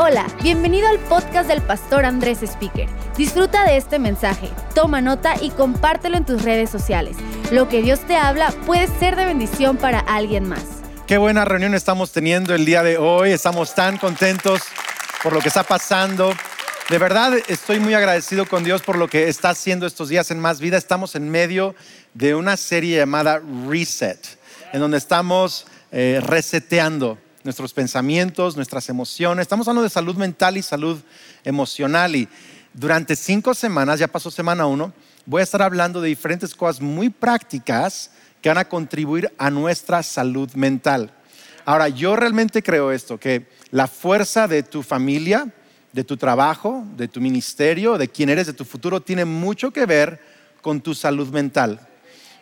Hola, bienvenido al podcast del pastor Andrés Speaker. Disfruta de este mensaje, toma nota y compártelo en tus redes sociales. Lo que Dios te habla puede ser de bendición para alguien más. Qué buena reunión estamos teniendo el día de hoy. Estamos tan contentos por lo que está pasando. De verdad estoy muy agradecido con Dios por lo que está haciendo estos días en Más Vida. Estamos en medio de una serie llamada Reset, en donde estamos eh, reseteando nuestros pensamientos, nuestras emociones. Estamos hablando de salud mental y salud emocional. Y durante cinco semanas, ya pasó semana uno, voy a estar hablando de diferentes cosas muy prácticas que van a contribuir a nuestra salud mental. Ahora, yo realmente creo esto, que la fuerza de tu familia, de tu trabajo, de tu ministerio, de quién eres, de tu futuro, tiene mucho que ver con tu salud mental.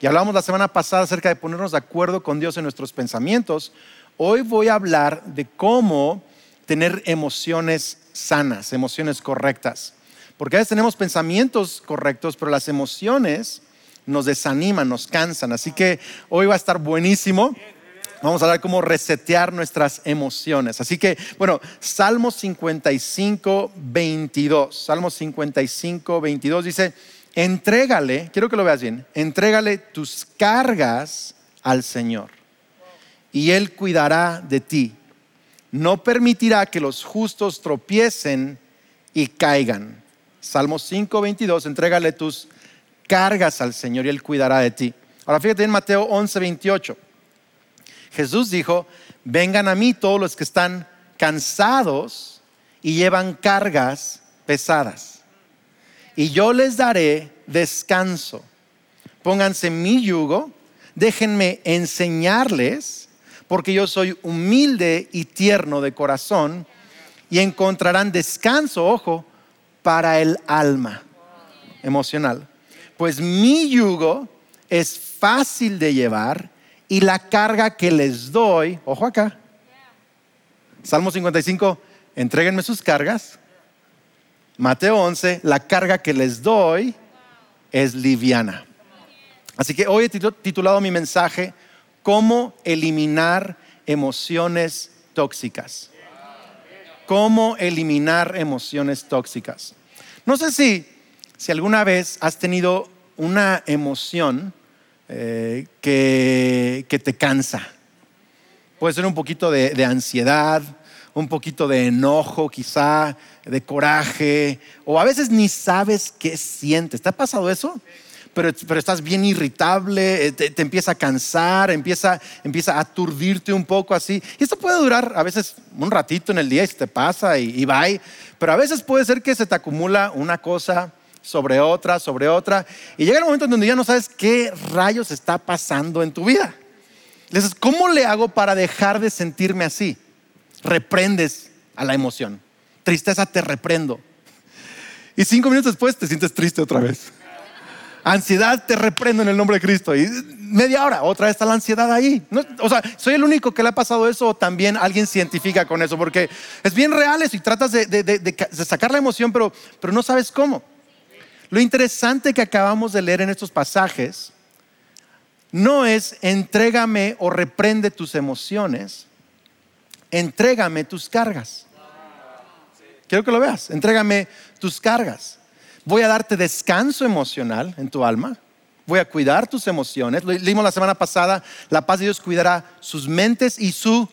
Y hablamos la semana pasada acerca de ponernos de acuerdo con Dios en nuestros pensamientos, Hoy voy a hablar de cómo tener emociones sanas, emociones correctas. Porque a veces tenemos pensamientos correctos, pero las emociones nos desaniman, nos cansan. Así que hoy va a estar buenísimo. Vamos a hablar cómo resetear nuestras emociones. Así que, bueno, Salmo 55, 22. Salmo 55, 22 dice, entrégale, quiero que lo veas bien, entrégale tus cargas al Señor y Él cuidará de ti. No permitirá que los justos tropiecen y caigan. Salmo 5, 22, entrégale tus cargas al Señor y Él cuidará de ti. Ahora fíjate en Mateo 11, 28. Jesús dijo, vengan a mí todos los que están cansados y llevan cargas pesadas. Y yo les daré descanso. Pónganse mi yugo, déjenme enseñarles porque yo soy humilde y tierno de corazón, y encontrarán descanso, ojo, para el alma emocional. Pues mi yugo es fácil de llevar y la carga que les doy, ojo acá, Salmo 55, entréguenme sus cargas. Mateo 11, la carga que les doy es liviana. Así que hoy he titulado mi mensaje, cómo eliminar emociones tóxicas. Cómo eliminar emociones tóxicas. No sé si, si alguna vez has tenido una emoción eh, que, que, te cansa. Puede ser un poquito de, de ansiedad, un poquito de enojo quizá, de coraje, o a veces ni sabes qué sientes. ¿Te ha pasado eso? Pero, estás bien irritable, eh, te, empieza a cansar, empieza, empieza a aturdirte un poco así. Y esto puede durar a veces un ratito en el día y se te pasa y, y va. Pero a veces puede ser que se te acumula una cosa sobre otra, sobre otra. Y llega el momento en donde ya no sabes qué rayos está pasando en tu vida. Dices, ¿cómo le hago para dejar de sentirme así? Reprendes a la emoción. Tristeza te reprendo. Y cinco minutos después te sientes triste otra vez. Ansiedad, te reprendo en el nombre de Cristo. Y media hora, otra vez está la ansiedad ahí. o sea, ¿soy el único que le ha pasado eso o también alguien científica con eso? Porque es bien real eso y tratas de, sacar la emoción, pero, pero no sabes cómo. Lo interesante que acabamos de leer en estos pasajes no es entrégame o reprende tus emociones, entrégame tus cargas. Quiero que lo veas, entrégame tus cargas voy a darte descanso emocional en tu alma, voy a cuidar tus emociones. Leímos la semana pasada, la paz de Dios cuidará sus mentes y su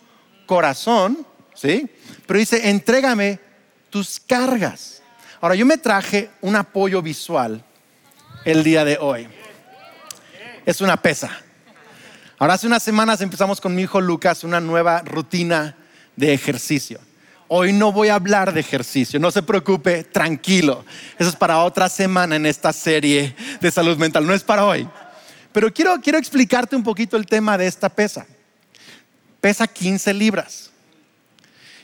corazón, ¿sí? Pero dice, entrégame tus cargas. Ahora, yo me traje un apoyo visual el día de hoy. Es una pesa. Ahora, hace unas semanas empezamos con mi hijo Lucas una nueva rutina de ejercicio. Hoy no voy a hablar de ejercicio, no se preocupe, tranquilo. Eso es para otra semana en esta serie de salud mental, no es para hoy. Pero quiero, quiero explicarte un poquito el tema de esta pesa. Pesa 15 libras.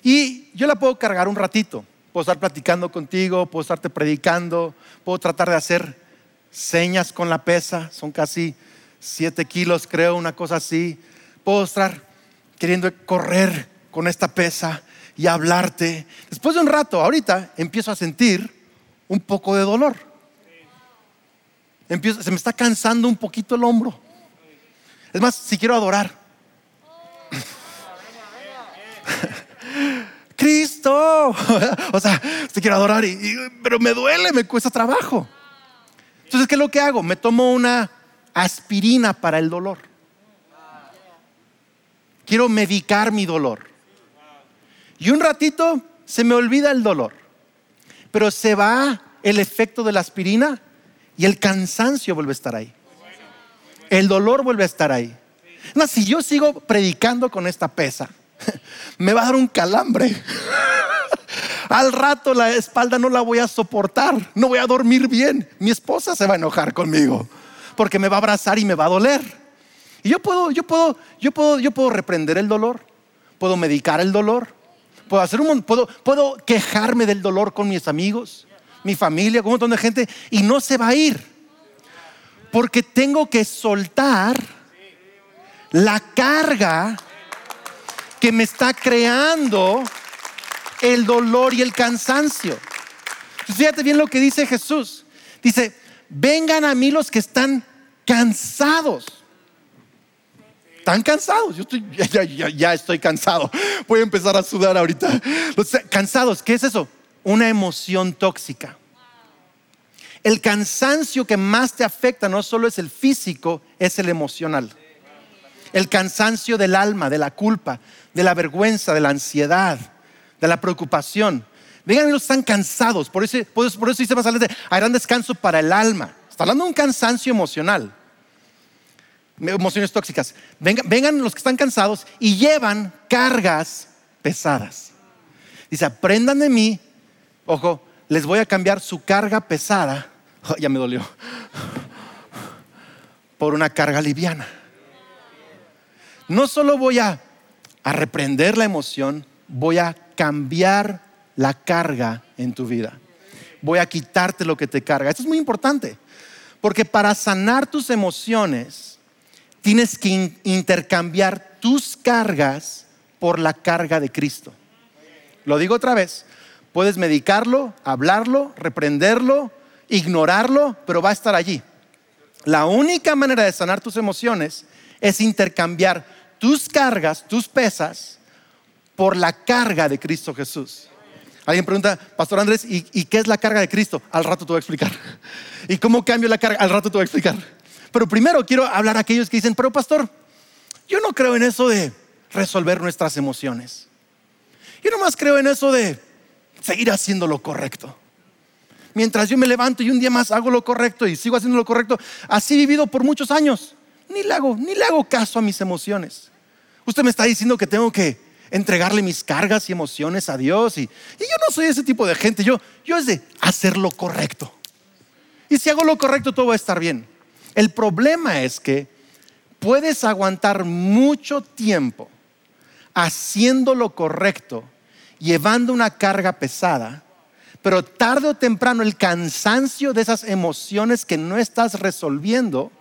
Y yo la puedo cargar un ratito. Puedo estar platicando contigo, puedo estarte predicando, puedo tratar de hacer señas con la pesa. Son casi 7 kilos, creo, una cosa así. Puedo estar queriendo correr con esta pesa y hablarte. Después de un rato, ahorita empiezo a sentir un poco de dolor. se me está cansando un poquito el hombro. Es más, si quiero adorar. Cristo, o sea, te quiero adorar, pero me duele, me cuesta trabajo. Entonces, ¿qué es lo que hago? Me tomo una aspirina para el dolor. Quiero medicar mi dolor. Y un ratito se me olvida el dolor, pero se va el efecto de la aspirina y el cansancio vuelve a estar ahí. El dolor vuelve a estar ahí. No, si yo sigo predicando con esta pesa, me va a dar un calambre. Al rato la espalda no la voy a soportar, no voy a dormir bien. Mi esposa se va a enojar conmigo porque me va a abrazar y me va a doler. Y yo puedo, yo puedo, yo puedo, yo puedo reprender el dolor, puedo medicar el dolor, puedo hacer un puedo, puedo quejarme del dolor con mis amigos, mi familia, con un montón de gente y no se va a ir. Porque tengo que soltar la carga que me está creando el dolor y el cansancio. fíjate bien lo que dice Jesús. Dice, vengan a mí los que están cansados. Están cansados. Yo estoy, ya, estoy cansado. Voy a empezar a sudar ahorita. cansados, ¿qué es eso? Una emoción tóxica. El cansancio que más te afecta no solo es el físico, es el emocional. El cansancio del alma, de la culpa, de la vergüenza, de la ansiedad, de la preocupación. Vengan, ellos están cansados. Por eso, por eso, dice más adelante, harán descanso para el alma. Está hablando de un cansancio emocional. Emociones tóxicas. Vengan, vengan los que están cansados y llevan cargas pesadas. Dice, aprendan de mí. Ojo, les voy a cambiar su carga pesada. ya me dolió. Por una carga liviana. No solo voy a a reprender la emoción, voy a cambiar la carga en tu vida. Voy a quitarte lo que te carga. Esto es muy importante, porque para sanar tus emociones tienes que intercambiar tus cargas por la carga de Cristo. Lo digo otra vez, puedes medicarlo, hablarlo, reprenderlo, ignorarlo, pero va a estar allí. La única manera de sanar tus emociones es intercambiar tus cargas, tus pesas, por la carga de Cristo Jesús. Alguien pregunta, Pastor Andrés, ¿y, qué es la carga de Cristo? Al rato te voy a explicar. ¿Y cómo cambio la carga? Al rato te voy a explicar. Pero primero quiero hablar a aquellos que dicen, pero Pastor, yo no creo en eso de resolver nuestras emociones. Yo nomás creo en eso de seguir haciendo lo correcto. Mientras yo me levanto y un día más hago lo correcto y sigo haciendo lo correcto, así he vivido por muchos años ni le hago, ni le hago caso a mis emociones. Usted me está diciendo que tengo que entregarle mis cargas y emociones a Dios y, yo no soy ese tipo de gente. Yo, yo es de hacer lo correcto. Y si hago lo correcto, todo va a estar bien. El problema es que puedes aguantar mucho tiempo haciendo lo correcto, llevando una carga pesada, pero tarde o temprano el cansancio de esas emociones que no estás resolviendo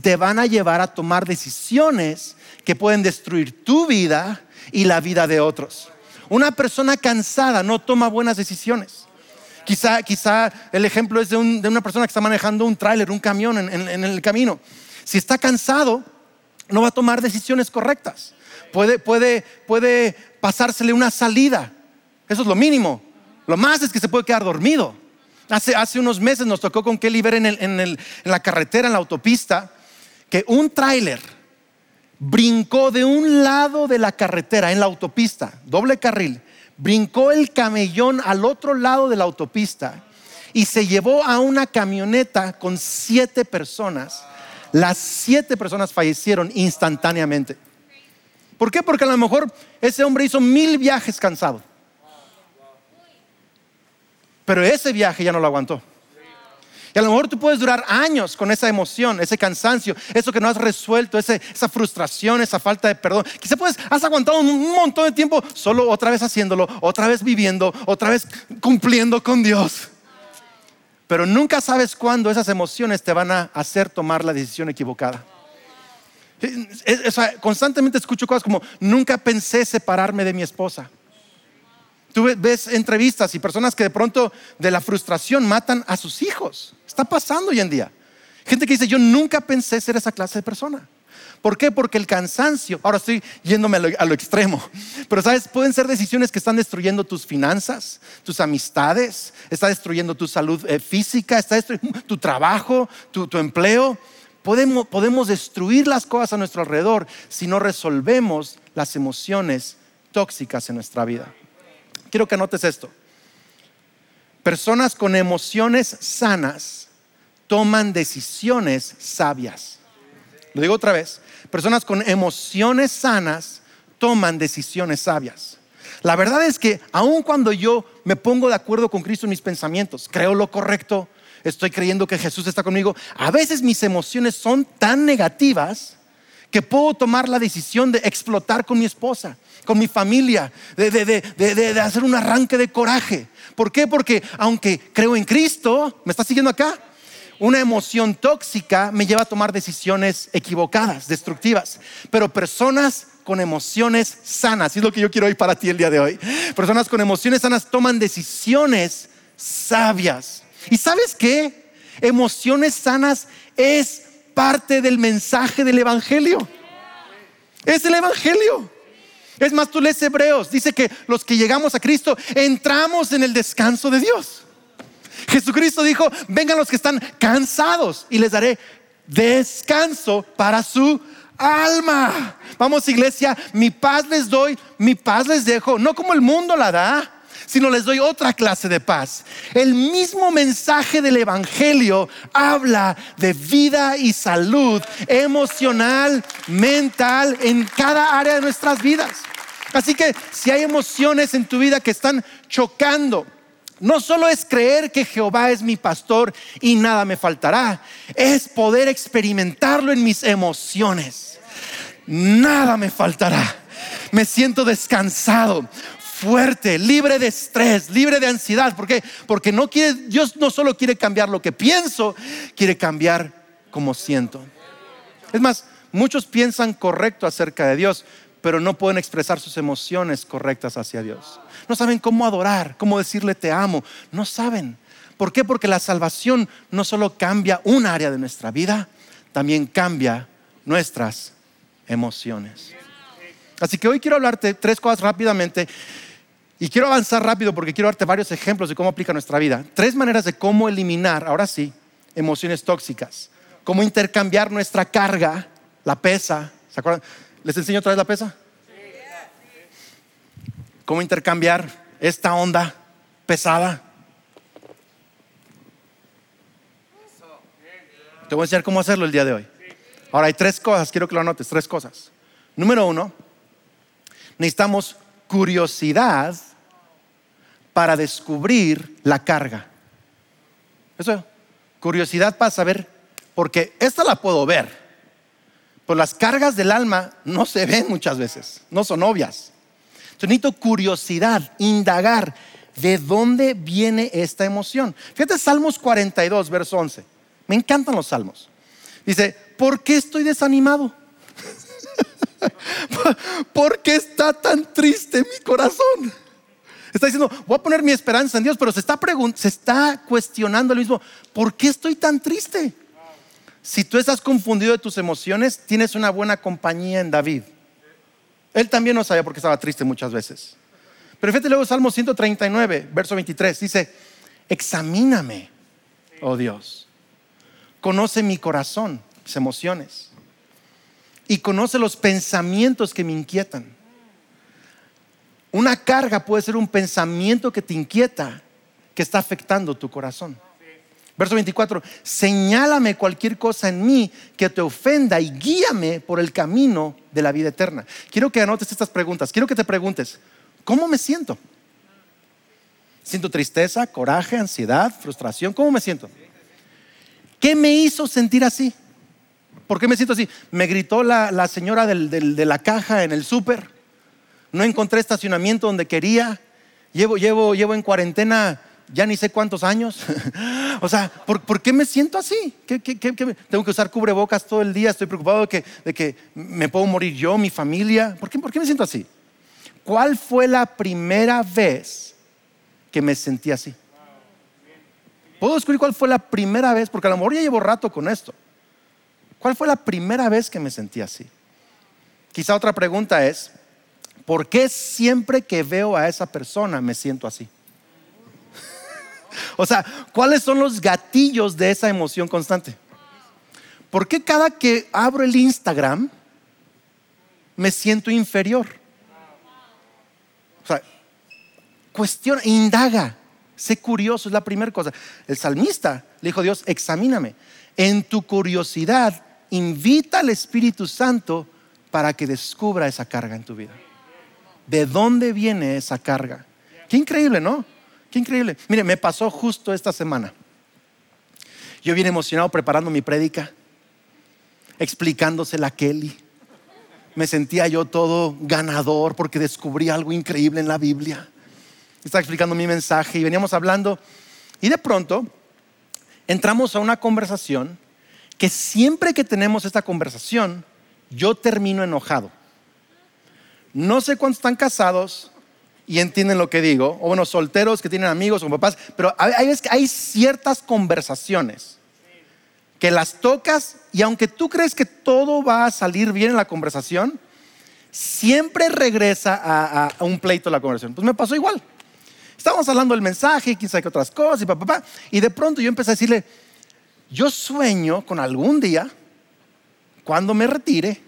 te van a llevar a tomar decisiones que pueden destruir tu vida y la vida de otros. Una persona cansada no toma buenas decisiones. Quizá, quizá el ejemplo es de, una persona que está manejando un tráiler, un camión en, el camino. Si está cansado, no va a tomar decisiones correctas. Puede, puede, puede pasársele una salida. Eso es lo mínimo. Lo más es que se puede quedar dormido. Hace, unos meses nos tocó con Kelly ver en, en la carretera, en la autopista, que un tráiler brincó de un lado de la carretera en la autopista, doble carril, brincó el camellón al otro lado de la autopista y se llevó a una camioneta con siete personas. Las siete personas fallecieron instantáneamente. ¿Por qué? Porque a lo mejor ese hombre hizo mil viajes cansado. Pero ese viaje ya no lo aguantó. Y a lo mejor tú puedes durar años con esa emoción, ese cansancio, eso que no has resuelto, esa frustración, esa falta de perdón. Quizá puedes, has aguantado un montón de tiempo solo otra vez haciéndolo, otra vez viviendo, otra vez cumpliendo con Dios. Pero nunca sabes cuándo esas emociones te van a hacer tomar la decisión equivocada. constantemente escucho cosas como, nunca pensé separarme de mi esposa. Tú ves entrevistas y personas que de pronto de la frustración matan a sus hijos. Está pasando hoy en día. Gente que dice, yo nunca pensé ser esa clase de persona. ¿Por qué? Porque el cansancio, ahora estoy yéndome a lo, extremo, pero sabes, pueden ser decisiones que están destruyendo tus finanzas, tus amistades, está destruyendo tu salud eh, física, está destruyendo tu trabajo, tu, empleo. Podemos, podemos destruir las cosas a nuestro alrededor si no resolvemos las emociones tóxicas en nuestra vida. Quiero que anotes esto. Personas con emociones sanas toman decisiones sabias. Lo digo otra vez. Personas con emociones sanas toman decisiones sabias. La verdad es que aun cuando yo me pongo de acuerdo con Cristo en mis pensamientos, creo lo correcto, estoy creyendo que Jesús está conmigo, a veces mis emociones son tan negativas que puedo tomar la decisión de explotar con mi esposa, con mi familia, de, de, hacer un arranque de coraje. ¿Por qué? Porque aunque creo en Cristo, ¿me está siguiendo acá? Una emoción tóxica me lleva a tomar decisiones equivocadas, destructivas. Pero personas con emociones sanas, es lo que yo quiero hoy para ti el día de hoy. Personas con emociones sanas toman decisiones sabias. ¿Y sabes qué? Emociones sanas es parte del mensaje del Evangelio. Es el Evangelio. Es más, tú lees Hebreos, dice que los que llegamos a Cristo entramos en el descanso de Dios. Jesucristo dijo, vengan los que están cansados y les daré descanso para su alma. Vamos iglesia, mi paz les doy, mi paz les dejo, no como el mundo la da sino les doy otra clase de paz. El mismo mensaje del Evangelio habla de vida y salud emocional, mental, en cada área de nuestras vidas. Así que si hay emociones en tu vida que están chocando, no solo es creer que Jehová es mi pastor y nada me faltará, es poder experimentarlo en mis emociones. Nada me faltará. Me siento descansado, fuerte, libre de estrés, libre de ansiedad. ¿Por qué? Porque no quiere, Dios no solo quiere cambiar lo que pienso, quiere cambiar como siento. Es más, muchos piensan correcto acerca de Dios, pero no pueden expresar sus emociones correctas hacia Dios. No saben cómo adorar, cómo decirle te amo. No saben. ¿Por qué? Porque la salvación no solo cambia un área de nuestra vida, también cambia nuestras emociones. Así que hoy quiero hablarte tres cosas rápidamente y quiero avanzar rápido porque quiero darte varios ejemplos de cómo aplica nuestra vida. Tres maneras de cómo eliminar, ahora sí, emociones tóxicas. Cómo intercambiar nuestra carga, la pesa. ¿Se acuerdan? ¿Les enseño otra vez la pesa? Cómo intercambiar esta onda pesada. Te voy a enseñar cómo hacerlo el día de hoy. Ahora hay tres cosas, quiero que lo anotes, tres cosas. Número uno, necesitamos curiosidad para descubrir la carga. Eso, curiosidad para saber, porque esta la puedo ver, pero las cargas del alma no se ven muchas veces, no son obvias. Entonces necesito curiosidad, indagar de dónde viene esta emoción. Fíjate Salmos 42, verso 11. Me encantan los salmos. Dice, ¿por qué estoy desanimado? ¿Por qué está tan triste mi corazón? Está diciendo, voy a poner mi esperanza en Dios, pero se está, se está cuestionando lo mismo, ¿por qué estoy tan triste? Si tú estás confundido de tus emociones, tienes una buena compañía en David. Él también no sabía por qué estaba triste muchas veces. Pero fíjate luego Salmo 139, verso 23, dice, examíname, oh Dios, conoce mi corazón, mis emociones, y conoce los pensamientos que me inquietan una carga puede ser un pensamiento que te inquieta, que está afectando tu corazón. Verso 24, señálame cualquier cosa en mí que te ofenda y guíame por el camino de la vida eterna. Quiero que anotes estas preguntas. Quiero que te preguntes, ¿cómo me siento? ¿Siento tristeza, coraje, ansiedad, frustración? ¿Cómo me siento? ¿Qué me hizo sentir así? ¿Por qué me siento así? Me gritó la, señora de la caja en el súper no encontré estacionamiento donde quería, llevo, llevo, llevo en cuarentena ya ni sé cuántos años. o sea, ¿por, qué me siento así? tengo que usar cubrebocas todo el día? Estoy preocupado de que, de que me puedo morir yo, mi familia. ¿Por qué, ¿Por qué me siento así? ¿Cuál fue la primera vez que me sentí así? ¿Puedo descubrir cuál fue la primera vez? Porque a lo mejor ya llevo rato con esto. ¿Cuál fue la primera vez que me sentí así? Quizá otra pregunta es, ¿por qué siempre que veo a esa persona me siento así? o sea, ¿cuáles son los gatillos de esa emoción constante? ¿Por qué cada que abro el Instagram me siento inferior? O sea, cuestiona, indaga, sé curioso, es la primera cosa. El salmista le dijo a Dios, examíname. En tu curiosidad, invita al Espíritu Santo para que descubra esa carga en tu vida. ¿De dónde viene esa carga? Qué increíble, ¿no? Qué increíble. Mire, me pasó justo esta semana. Yo vine emocionado preparando mi prédica, explicándosela a Kelly. Me sentía yo todo ganador porque descubrí algo increíble en la Biblia. Estaba explicando mi mensaje y veníamos hablando. Y de pronto entramos a una conversación que siempre que tenemos esta conversación, yo termino enojado. No sé cuántos están casados y entienden lo que digo, o bueno, solteros que tienen amigos o papás, pero hay, ciertas conversaciones que las tocas y aunque tú crees que todo va a salir bien en la conversación, siempre regresa a, un pleito la conversación. Pues me pasó igual. Estábamos hablando del mensaje, quién sabe qué otras cosas, y papá, y de pronto yo empecé a decirle, yo sueño con algún día, cuando me retire,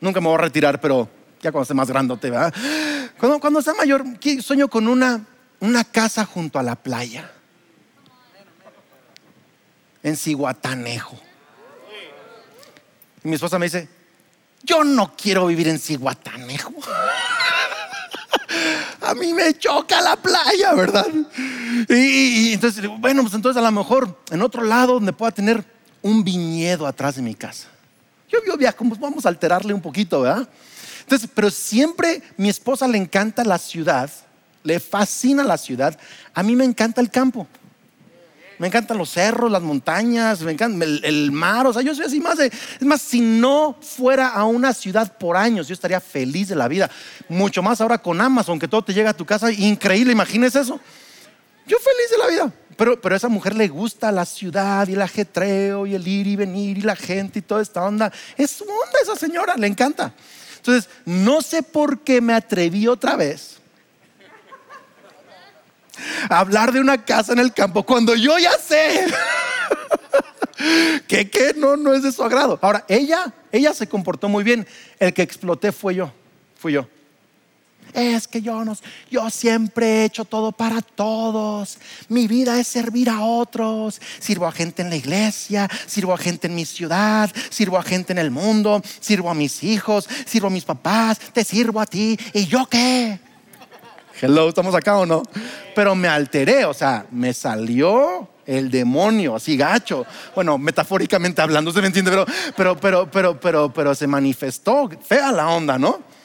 nunca me voy a retirar, pero ya cuando esté más grandote, ¿verdad? Cuando, cuando sea mayor, sueño con una, una casa junto a la playa, en Cihuatanejo. Y mi esposa me dice, yo no quiero vivir en Cihuatanejo. a mí me choca la playa, ¿verdad? Y, entonces, bueno, pues entonces a lo mejor en otro lado donde pueda tener un viñedo atrás de mi casa. Yo, yo viajo, vamos a alterarle un poquito, ¿verdad? Entonces, pero siempre mi esposa le encanta la ciudad, le fascina la ciudad. A mí me encanta el campo. Me encantan los cerros, las montañas, me encanta el, mar. O sea, yo soy así más de. Es más, si no fuera a una ciudad por años, yo estaría feliz de la vida. Mucho más ahora con Amazon, que todo te llega a tu casa. Increíble, imagínese eso. Yo feliz de la vida. Pero, pero a esa mujer le gusta la ciudad y el ajetreo y el ir y venir y la gente y toda esta onda. Es su onda esa señora, le encanta. Entonces, no sé por qué me atreví otra vez a hablar de una casa en el campo cuando yo ya sé que, que no, no es de su agrado. Ahora, ella, ella se comportó muy bien. El que exploté fue yo, fui yo es que yo, no, yo siempre he hecho todo para todos. Mi vida es servir a otros. Sirvo a gente en la iglesia, sirvo a gente en mi ciudad, sirvo a gente en el mundo, sirvo a mis hijos, sirvo a mis papás, te sirvo a ti. ¿Y yo qué? Hello, ¿estamos acá o no? Pero me alteré, o sea, me salió el demonio, así gacho. Bueno, metafóricamente hablando, se me entiende, pero, pero, pero, pero, pero, pero se manifestó fea la onda, ¿no?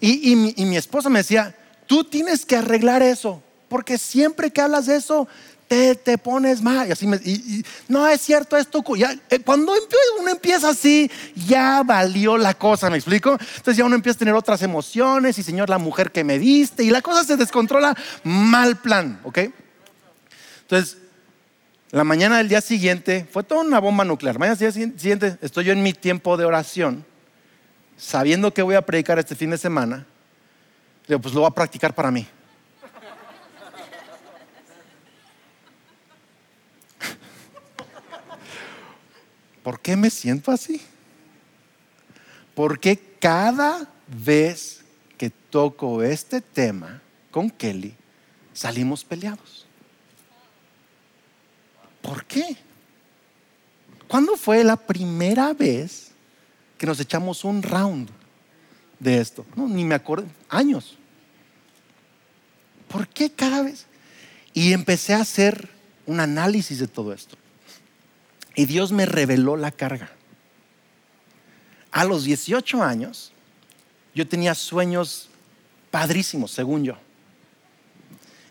Y, mi, esposa me decía, tú tienes que arreglar eso, porque siempre que hablas de eso, te, te, pones mal. Y así me, no es cierto esto. Eh, cuando uno empieza así, ya valió la cosa, ¿me explico? Entonces ya uno empieza a tener otras emociones y Señor, la mujer que me diste y la cosa se descontrola. Mal plan, ¿ok? Entonces, la mañana del día siguiente fue toda una bomba nuclear. Mañana del día siguiente estoy yo en mi tiempo de oración sabiendo que voy a predicar este fin de semana, digo, pues lo voy a practicar para mí. ¿Por qué me siento así? Porque cada vez que toco este tema con Kelly, salimos peleados. ¿Por qué? ¿Cuándo fue la primera vez que nos echamos un round de esto. No, ni me acuerdo, años. ¿Por qué cada vez? Y empecé a hacer un análisis de todo esto. Y Dios me reveló la carga. A los 18 años, yo tenía sueños padrísimos, según yo.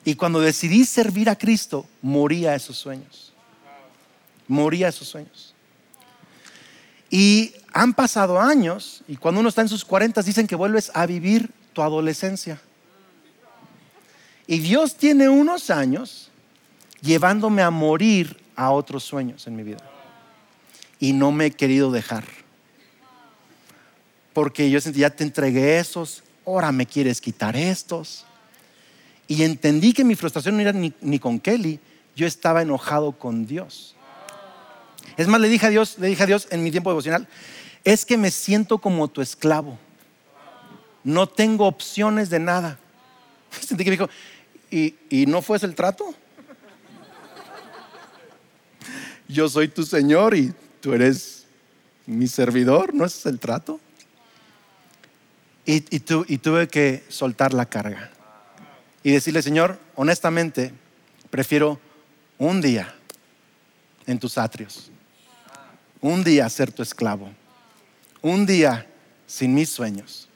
Y cuando decidí servir a Cristo, moría esos sueños. Moría esos sueños. Y han pasado años y cuando uno está en sus 40 dicen que vuelves a vivir tu adolescencia. Y Dios tiene unos años llevándome a morir a otros sueños en mi vida. y no me he querido dejar. Porque yo sentí, ya te entregué esos, ahora me quieres quitar estos. Y entendí que mi frustración no era ni, ni con Kelly, yo estaba enojado con Dios. Es más, le dije a Dios, le dije a Dios en mi tiempo devocional, es que me siento como tu esclavo. No tengo opciones de nada. Sentí que dijo, ¿y, no fue ese el trato? Yo soy tu Señor y tú eres mi servidor, ¿no es el trato? Y tuve que soltar la carga y decirle, Señor, honestamente, prefiero un día en tus atrios, un día ser tu esclavo, un día sin mis sueños,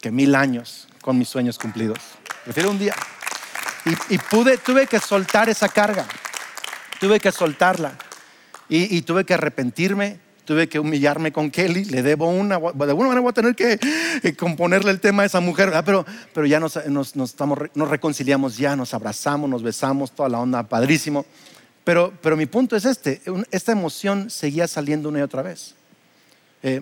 que mil años con mis sueños cumplidos. Prefiero un día. Y, pude, tuve que soltar esa carga, tuve que soltarla y, tuve que arrepentirme, tuve que humillarme con Kelly, le debo una, de alguna manera voy a tener que eh, componerle el tema a esa mujer, pero, pero ya nos, nos, estamos, nos reconciliamos, ya nos abrazamos, nos besamos, toda la onda, padrísimo. Pero, pero mi punto es este, esta emoción seguía saliendo una y otra vez. Eh,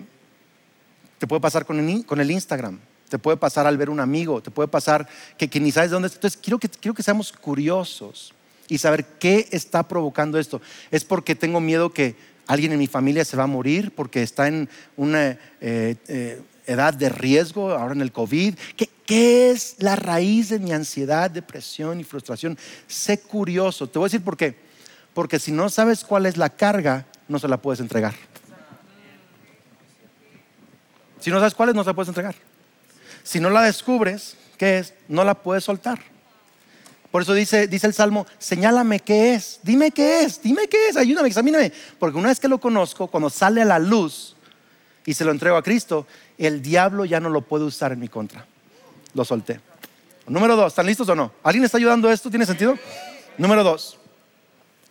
te puede pasar con el, Instagram, te puede pasar al ver un amigo, te puede pasar que, ni sabes de dónde es. Entonces, quiero que, quiero que seamos curiosos y saber qué está provocando esto. Es porque tengo miedo que alguien en mi familia se va a morir, porque está en una eh, eh, edad de riesgo, ahora en el COVID. ¿Qué, ¿Qué es la raíz de mi ansiedad, depresión y frustración? Sé curioso. Te voy a decir por qué. Porque si no sabes cuál es la carga, no se la puedes entregar. Si no sabes cuál es, no se la puedes entregar. Si no la descubres, ¿qué es? No la puedes soltar. Por eso dice, dice el Salmo, señálame qué es, dime qué es, dime qué es, ayúdame, examíname. Porque una vez que lo conozco, cuando sale a la luz y se lo entrego a Cristo, el diablo ya no lo puede usar en mi contra. Lo solté. Número dos, ¿están listos o no? ¿Alguien está ayudando a esto? ¿Tiene sentido? Número dos.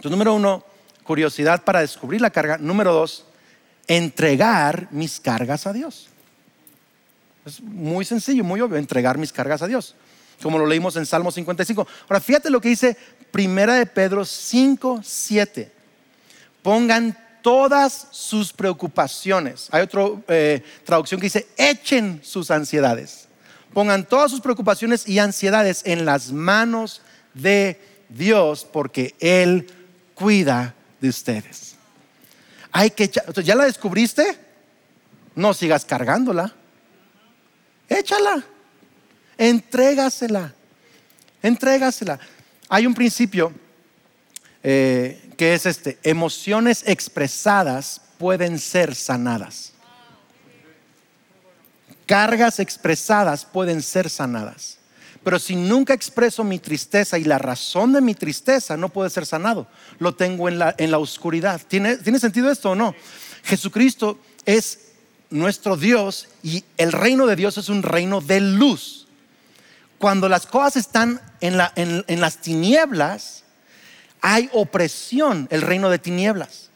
Entonces, número uno, curiosidad para descubrir la carga. Número dos, entregar mis cargas a Dios. Es muy sencillo, muy obvio, entregar mis cargas a Dios. Como lo leímos en Salmo 55. Ahora, fíjate lo que dice Primera de Pedro 5, 7. Pongan todas sus preocupaciones. Hay otra eh, traducción que dice, echen sus ansiedades. Pongan todas sus preocupaciones y ansiedades en las manos de Dios porque Él cuida de ustedes. Hay que ¿Ya la descubriste? No sigas cargándola. Échala. Entrégasela. Entrégasela. Hay un principio eh, que es este. Emociones expresadas pueden ser sanadas. Cargas expresadas pueden ser sanadas. Pero si nunca expreso mi tristeza y la razón de mi tristeza no puede ser sanado, lo tengo en la, en la oscuridad. ¿Tiene, ¿Tiene sentido esto o no? Jesucristo es nuestro Dios y el reino de Dios es un reino de luz. Cuando las cosas están en, la, en, en las tinieblas, hay opresión, el reino de tinieblas.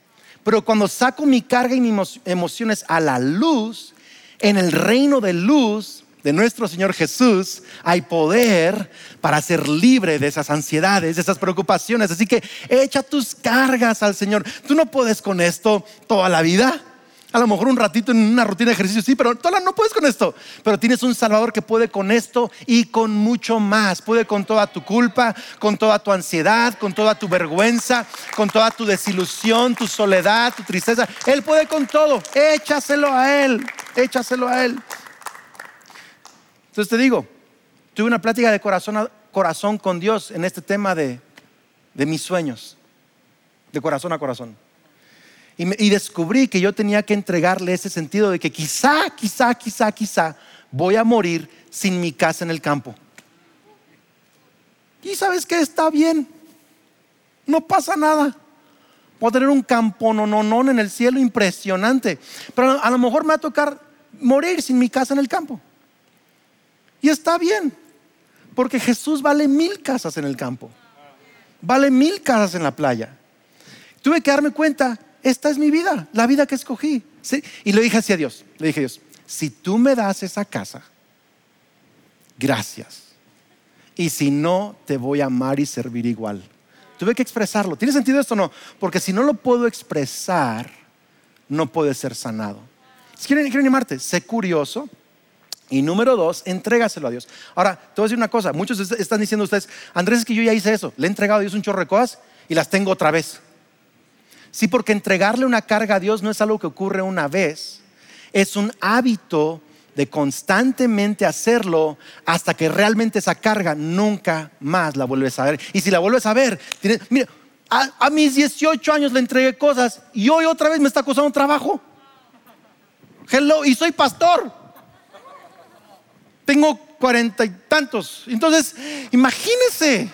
Pero cuando saco mi carga y mis emociones a la luz, en el reino de luz, de nuestro Señor Jesús hay poder para ser libre de esas ansiedades, de esas preocupaciones. Así que echa tus cargas al Señor. Tú no puedes con esto toda la vida. A lo mejor un ratito en una rutina de ejercicio, sí, pero toda no puedes con esto. Pero tienes un Salvador que puede con esto y con mucho más. Puede con toda tu culpa, con toda tu ansiedad, con toda tu vergüenza, con toda tu desilusión, tu soledad, tu tristeza. Él puede con todo. Échaselo a Él. Échaselo a Él. Entonces te digo, tuve una plática de corazón a corazón con Dios en este tema de, mis sueños, de corazón a corazón. Y, y, descubrí que yo tenía que entregarle ese sentido de que quizá, quizá, quizá, quizá voy a morir sin mi casa en el campo. Y sabes que está bien, no pasa nada. Puedo tener un campo no, no, no en el cielo impresionante, pero a lo mejor me va a tocar morir sin mi casa en el campo. Y está bien, porque Jesús vale mil casas en el campo, vale mil casas en la playa. Tuve que darme cuenta, esta es mi vida, la vida que escogí. Y le dije así a Dios, le dije a Dios, si tú me das esa casa, gracias. Y si no, te voy a amar y servir igual. Tuve que expresarlo. ¿Tiene sentido esto o no? Porque si no lo puedo expresar, no puedes ser sanado. Si quieren, quieren animarte, sé curioso. Y número dos, entrégaselo a Dios. Ahora, te voy a decir una cosa. Muchos están diciendo ustedes, Andrés, es que yo ya hice eso. Le he entregado a Dios un chorro de cosas y las tengo otra vez. Sí, porque entregarle una carga a Dios no es algo que ocurre una vez. Es un hábito de constantemente hacerlo hasta que realmente esa carga nunca más la vuelves a ver. Y si la vuelves a ver, mira, a, mis 18 años le entregué cosas y hoy otra vez me está costando trabajo. Hello, y soy pastor. Tengo cuarenta y tantos. Entonces, imagínese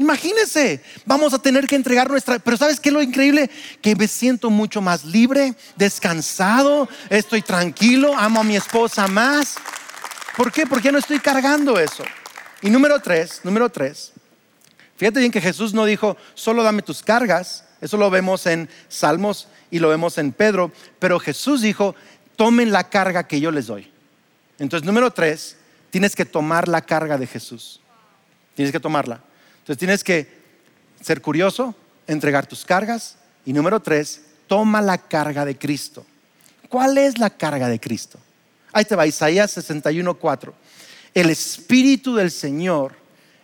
Imagínense, vamos a tener que entregar nuestra... Pero ¿sabes qué es lo increíble? Que me siento mucho más libre, descansado, estoy tranquilo, amo a mi esposa más. ¿Por qué? Porque no estoy cargando eso. Y número tres, número tres, fíjate bien que Jesús no dijo, solo dame tus cargas. Eso lo vemos en Salmos y lo vemos en Pedro. Pero Jesús dijo, tomen la carga que yo les doy. Entonces, número tres, tienes que tomar la carga de Jesús. Tienes que tomarla. Entonces tienes que ser curioso, entregar tus cargas y número tres, toma la carga de Cristo. ¿Cuál es la carga de Cristo? Ahí te va, Isaías 61:4. El Espíritu del Señor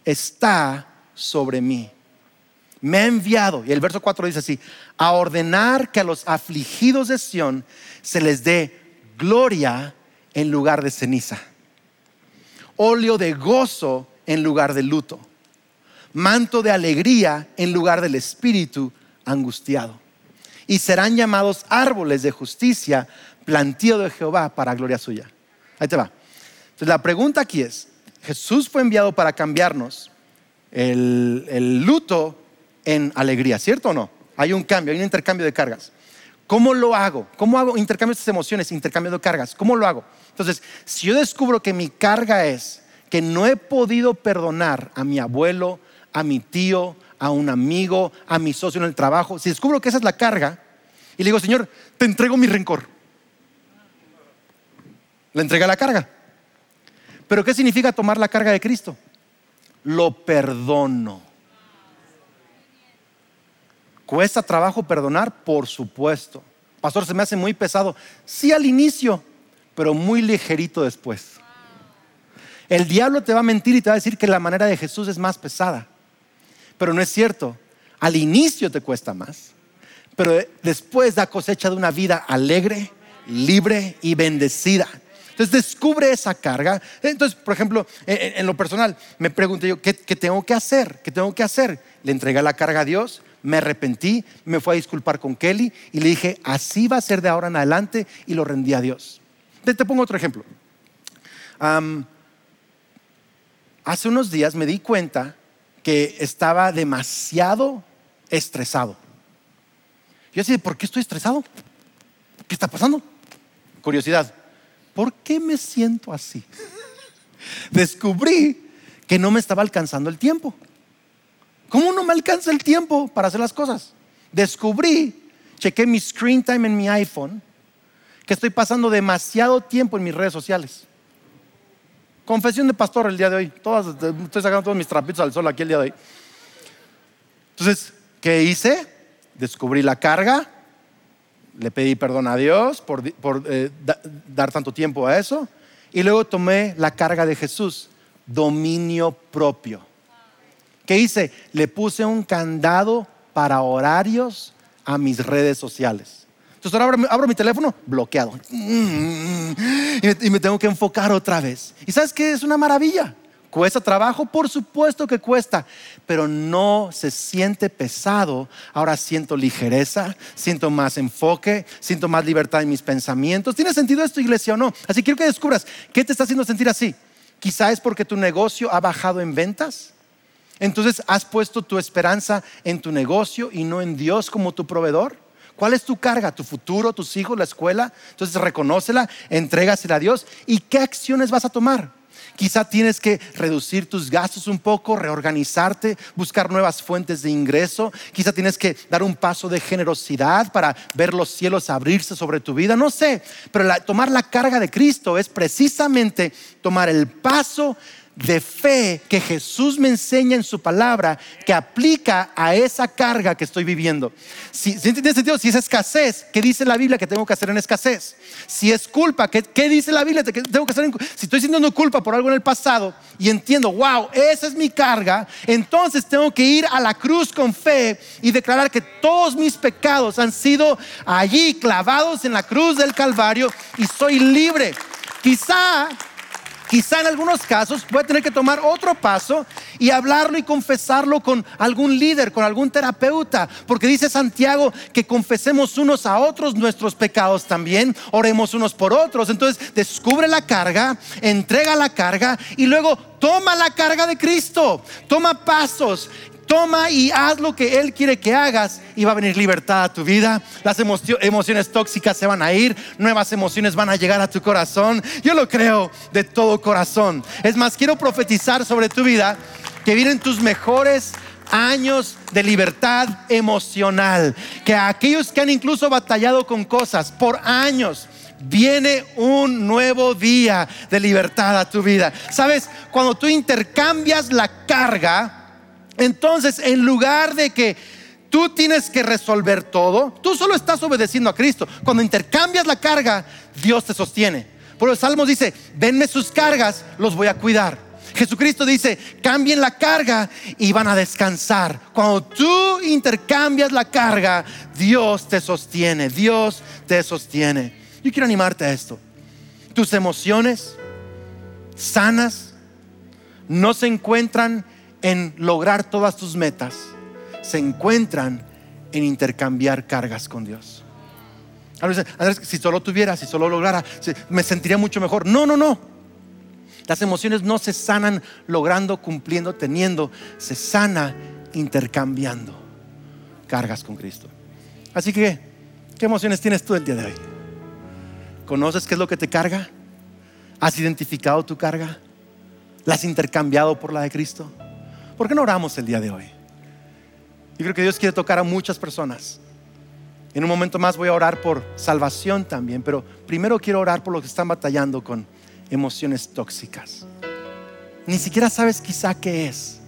está sobre mí. Me ha enviado, y el verso 4 dice así, a ordenar que a los afligidos de Sión se les dé gloria en lugar de ceniza, óleo de gozo en lugar de luto manto de alegría en lugar del espíritu angustiado. Y serán llamados árboles de justicia, plantío de Jehová para gloria suya. Ahí te va. Entonces la pregunta aquí es, Jesús fue enviado para cambiarnos el, luto en alegría, ¿cierto o no? Hay un cambio, hay un intercambio de cargas. ¿Cómo lo hago? ¿Cómo hago intercambio estas emociones, intercambio de cargas? ¿Cómo lo hago? Entonces, si yo descubro que mi carga es que no he podido perdonar a mi abuelo, a mi tío, a un amigo, a mi socio en el trabajo, si descubro que esa es la carga, y le digo, Señor, te entrego mi rencor. Le entrega la carga. Pero ¿qué significa tomar la carga de Cristo? Lo perdono. ¿Cuesta trabajo perdonar? Por supuesto. Pastor, se me hace muy pesado. Sí al inicio, pero muy ligerito después. El diablo te va a mentir y te va a decir que la manera de Jesús es más pesada. Pero no es cierto. Al inicio te cuesta más, pero después da cosecha de una vida alegre, libre y bendecida. Entonces descubre esa carga. Entonces, por ejemplo, en, lo personal, me pregunté yo, ¿qué, tengo que hacer? ¿Qué tengo que hacer? Le entregué la carga a Dios, me arrepentí, me fui a disculpar con Kelly y le dije, así va a ser de ahora en adelante y lo rendí a Dios. Te, pongo otro ejemplo. hace unos días me di cuenta que estaba demasiado estresado. Yo decía, ¿por qué estoy estresado? ¿Qué está pasando? Curiosidad, ¿por qué me siento así? Descubrí que no me estaba alcanzando el tiempo. ¿Cómo no me alcanza el tiempo para hacer las cosas? Descubrí, chequé mi screen time en mi iPhone, que estoy pasando demasiado tiempo en mis redes sociales. Confesión de pastor el día de hoy. Todas, estoy sacando todos mis trapitos al sol aquí el día de hoy. Entonces, ¿qué hice? Descubrí la carga. Le pedí perdón a Dios por, eh, dar tanto tiempo a eso. Y luego tomé la carga de Jesús, dominio propio. ¿Qué hice? Le puse un candado para horarios a mis redes sociales. Entonces ahora abro, mi teléfono, bloqueado. Y me, tengo que enfocar otra vez. ¿Y sabes qué? Es una maravilla. ¿Cuesta trabajo? Por supuesto que cuesta, pero no se siente pesado. Ahora siento ligereza, siento más enfoque, siento más libertad en mis pensamientos. ¿Tiene sentido esto, iglesia, o no? Así quiero que descubras qué te está haciendo sentir así. Quizá es porque tu negocio ha bajado en ventas. Entonces has puesto tu esperanza en tu negocio y no en Dios como tu proveedor. ¿Cuál es tu carga? ¿Tu futuro, tus hijos, la escuela? Entonces reconócela, entrégasela a Dios. ¿Y qué acciones vas a tomar? Quizá tienes que reducir tus gastos un poco, reorganizarte, buscar nuevas fuentes de ingreso. Quizá tienes que dar un paso de generosidad para ver los cielos abrirse sobre tu vida. No sé, pero tomar la carga de Cristo es precisamente tomar el paso de fe que Jesús me enseña en su palabra que aplica a esa carga que estoy viviendo. Si, si tiene si es escasez, ¿qué dice la Biblia que tengo que hacer en escasez? Si es culpa, ¿qué, qué dice la Biblia que tengo que hacer en Si estoy sintiendo culpa por algo en el pasado y entiendo, wow, esa es mi carga, entonces tengo que ir a la cruz con fe y declarar que todos mis pecados han sido allí clavados en la cruz del Calvario y soy libre. Quizá Quizá en algunos casos voy a tener que tomar otro paso y hablarlo y confesarlo con algún líder, con algún terapeuta, porque dice Santiago que confesemos unos a otros nuestros pecados también, oremos unos por otros. Entonces descubre la carga, entrega la carga y luego toma la carga de Cristo, toma pasos, Toma y haz lo que Él quiere que hagas y va a venir libertad a tu vida. Las emociones tóxicas se van a ir, nuevas emociones van a llegar a tu corazón. Yo lo creo de todo corazón. Es más, quiero profetizar sobre tu vida que vienen tus mejores años de libertad emocional. Que aquellos que han incluso batallado con cosas por años, viene un nuevo día de libertad a tu vida. Sabes, cuando tú intercambias la carga, entonces, en lugar de que tú tienes que resolver todo, tú solo estás obedeciendo a Cristo. Cuando intercambias la carga, Dios te sostiene. Por el Salmo dice, denme sus cargas, los voy a cuidar. Jesucristo dice, cambien la carga y van a descansar. Cuando tú intercambias la carga, Dios te sostiene, Dios te sostiene. Yo quiero animarte a esto. Tus emociones sanas no se encuentran en lograr todas tus metas se encuentran en intercambiar cargas con Dios. Andrés, si solo tuviera, si solo lograra, me sentiría mucho mejor. No, no, no. Las emociones no se sanan logrando, cumpliendo, teniendo. Se sana intercambiando cargas con Cristo. Así que, ¿qué emociones tienes tú el día de hoy? ¿Conoces qué es lo que te carga? ¿Has identificado tu carga? ¿La has intercambiado por la de Cristo? ¿Por qué no oramos el día de hoy? Yo creo que Dios quiere tocar a muchas personas. En un momento más voy a orar por salvación también, pero primero quiero orar por los que están batallando con emociones tóxicas. Ni siquiera sabes quizá qué es,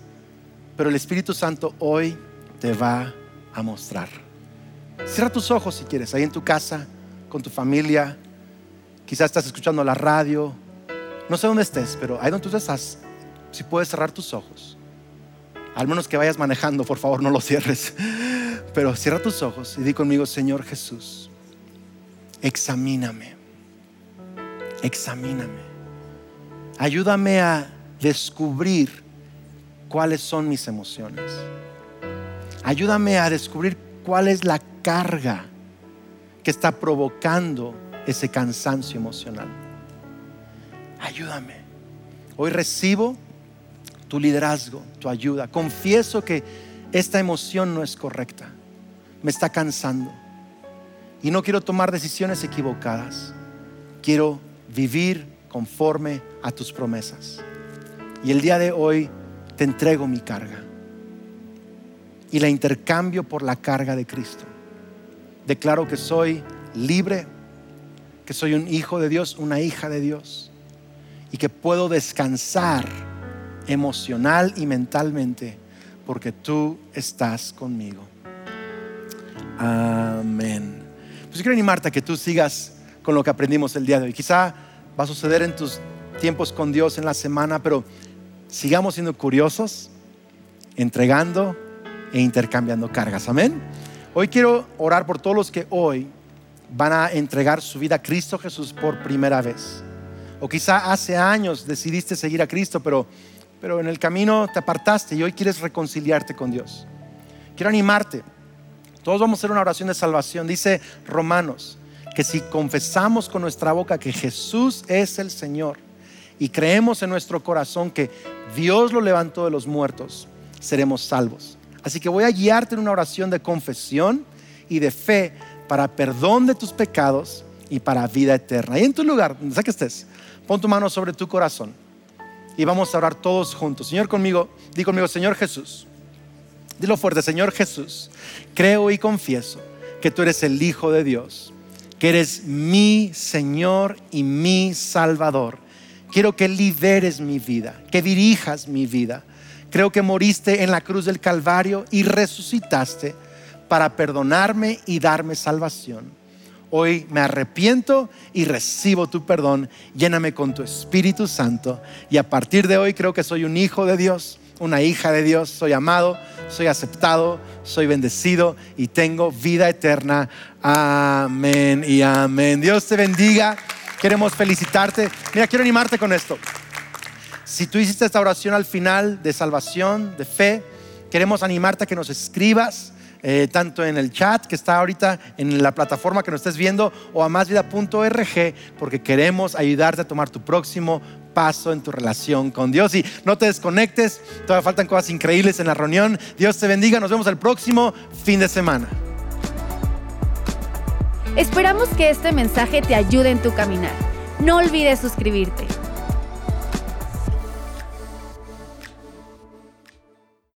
pero el Espíritu Santo hoy te va a mostrar. Cierra tus ojos si quieres, ahí en tu casa, con tu familia. Quizás estás escuchando la radio. No sé dónde estés, pero ahí donde tú estás, si puedes cerrar tus ojos. Al menos que vayas manejando, por favor, no lo cierres. Pero cierra tus ojos y di conmigo, Señor Jesús, examíname, examíname. Ayúdame a descubrir cuáles son mis emociones. Ayúdame a descubrir cuál es la carga que está provocando ese cansancio emocional. Ayúdame. Hoy recibo tu liderazgo, tu ayuda. Confieso que esta emoción no es correcta. Me está cansando. Y no quiero tomar decisiones equivocadas. Quiero vivir conforme a tus promesas. Y el día de hoy te entrego mi carga. Y la intercambio por la carga de Cristo. Declaro que soy libre, que soy un hijo de Dios, una hija de Dios. Y que puedo descansar emocional y mentalmente, porque tú estás conmigo. Amén. Pues quiero animarte a que tú sigas con lo que aprendimos el día de hoy. Quizá va a suceder en tus tiempos con Dios en la semana, pero sigamos siendo curiosos, entregando e intercambiando cargas. Amén. Hoy quiero orar por todos los que hoy van a entregar su vida a Cristo Jesús por primera vez. O quizá hace años decidiste seguir a Cristo, pero pero en el camino te apartaste y hoy quieres reconciliarte con Dios. Quiero animarte. Todos vamos a hacer una oración de salvación. Dice Romanos que si confesamos con nuestra boca que Jesús es el Señor y creemos en nuestro corazón que Dios lo levantó de los muertos, seremos salvos. Así que voy a guiarte en una oración de confesión y de fe para perdón de tus pecados y para vida eterna. Y en tu lugar, donde sea que estés, pon tu mano sobre tu corazón y vamos a orar todos juntos. Señor conmigo, di conmigo, Señor Jesús. Dilo fuerte, Señor Jesús. Creo y confieso que tú eres el Hijo de Dios, que eres mi Señor y mi Salvador, Quiero que lideres mi vida, que dirijas mi vida. Creo que moriste en la cruz del Calvario y resucitaste para perdonarme y darme salvación. Hoy me arrepiento y recibo tu perdón. Lléname con tu Espíritu Santo. Y a partir de hoy creo que soy un hijo de Dios, una hija de Dios. Soy amado, soy aceptado, soy bendecido y tengo vida eterna. Amén y amén. Dios te bendiga. Queremos felicitarte. Mira, quiero animarte con esto. Si tú hiciste esta oración al final de salvación, de fe, queremos animarte a que nos escribas. Eh, tanto en el chat que está ahorita en la plataforma que nos estés viendo o a másvida.org porque queremos ayudarte a tomar tu próximo paso en tu relación con Dios y no te desconectes, todavía faltan cosas increíbles en la reunión. Dios te bendiga, nos vemos el próximo fin de semana. Esperamos que este mensaje te ayude en tu caminar. No olvides suscribirte.